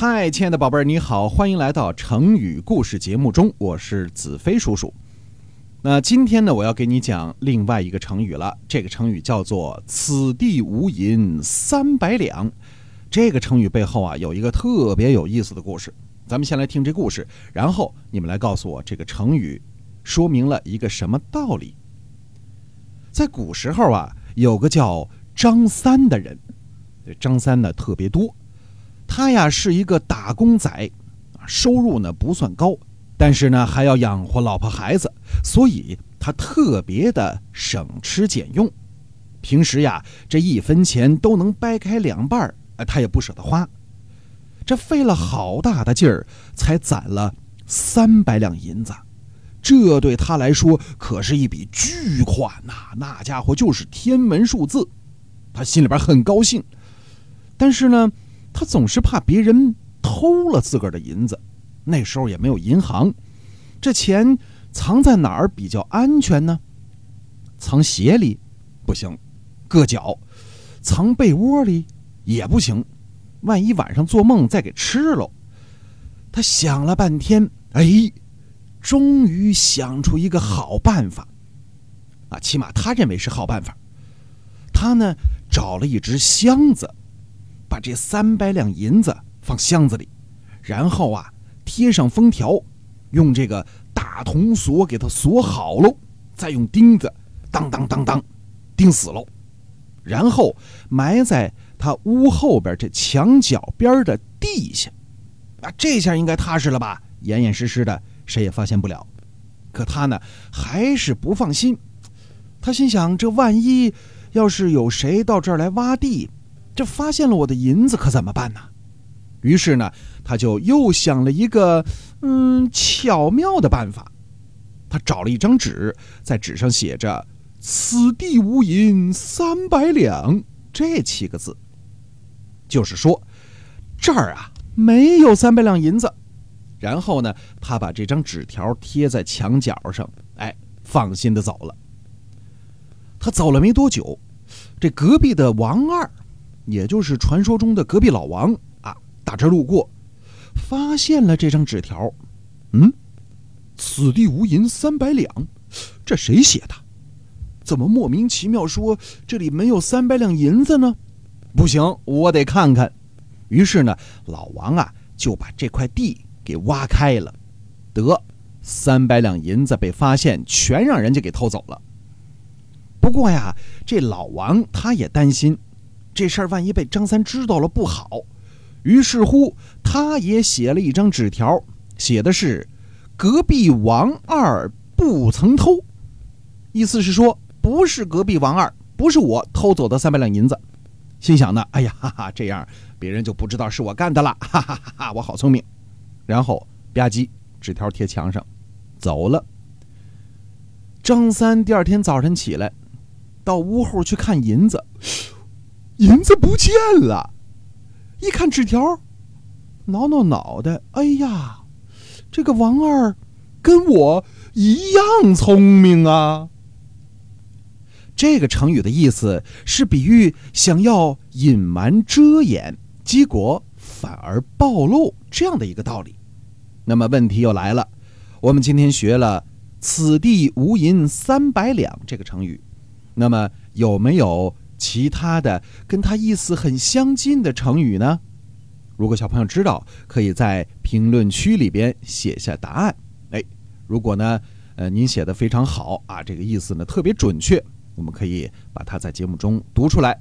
嗨，亲爱的宝贝儿，你好，欢迎来到成语故事节目中，我是子飞叔叔。那今天呢，我要给你讲另外一个成语了。这个成语叫做“此地无银三百两”。这个成语背后啊，有一个特别有意思的故事。咱们先来听这故事，然后你们来告诉我这个成语说明了一个什么道理。在古时候啊，有个叫张三的人，这张三呢特别多。他呀是一个打工仔，收入呢不算高，但是呢还要养活老婆孩子，所以他特别的省吃俭用。平时呀这一分钱都能掰开两半儿，他也不舍得花。这费了好大的劲儿才攒了三百两银子，这对他来说可是一笔巨款呐！那家伙就是天文数字，他心里边很高兴，但是呢。他总是怕别人偷了自个儿的银子，那时候也没有银行，这钱藏在哪儿比较安全呢？藏鞋里不行，硌脚；藏被窝里也不行，万一晚上做梦再给吃喽。他想了半天，哎，终于想出一个好办法，啊，起码他认为是好办法。他呢找了一只箱子。把这三百两银子放箱子里，然后啊贴上封条，用这个大铜锁给它锁好喽，再用钉子当当当当钉死喽，然后埋在他屋后边这墙角边的地下，啊这下应该踏实了吧？严严实实的，谁也发现不了。可他呢还是不放心，他心想：这万一要是有谁到这儿来挖地。这发现了我的银子可怎么办呢？于是呢，他就又想了一个嗯巧妙的办法。他找了一张纸，在纸上写着“此地无银三百两”这七个字，就是说这儿啊没有三百两银子。然后呢，他把这张纸条贴在墙角上，哎，放心的走了。他走了没多久，这隔壁的王二。也就是传说中的隔壁老王啊，打这路过，发现了这张纸条。嗯，此地无银三百两，这谁写的？怎么莫名其妙说这里没有三百两银子呢？不行，我得看看。于是呢，老王啊就把这块地给挖开了，得三百两银子被发现，全让人家给偷走了。不过呀，这老王他也担心。这事儿万一被张三知道了不好，于是乎他也写了一张纸条，写的是“隔壁王二不曾偷”，意思是说不是隔壁王二，不是我偷走的三百两银子。心想呢，哎呀，哈哈，这样别人就不知道是我干的了，哈哈哈哈！我好聪明。然后吧唧，纸条贴墙上，走了。张三第二天早晨起来，到屋后去看银子。银子不见了，一看纸条，挠挠脑袋，哎呀，这个王二跟我一样聪明啊！这个成语的意思是比喻想要隐瞒遮掩，结果反而暴露这样的一个道理。那么问题又来了，我们今天学了“此地无银三百两”这个成语，那么有没有？其他的跟它意思很相近的成语呢？如果小朋友知道，可以在评论区里边写下答案。哎，如果呢，呃，您写的非常好啊，这个意思呢特别准确，我们可以把它在节目中读出来。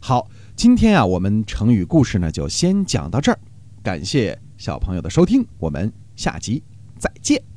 好，今天啊，我们成语故事呢就先讲到这儿，感谢小朋友的收听，我们下集再见。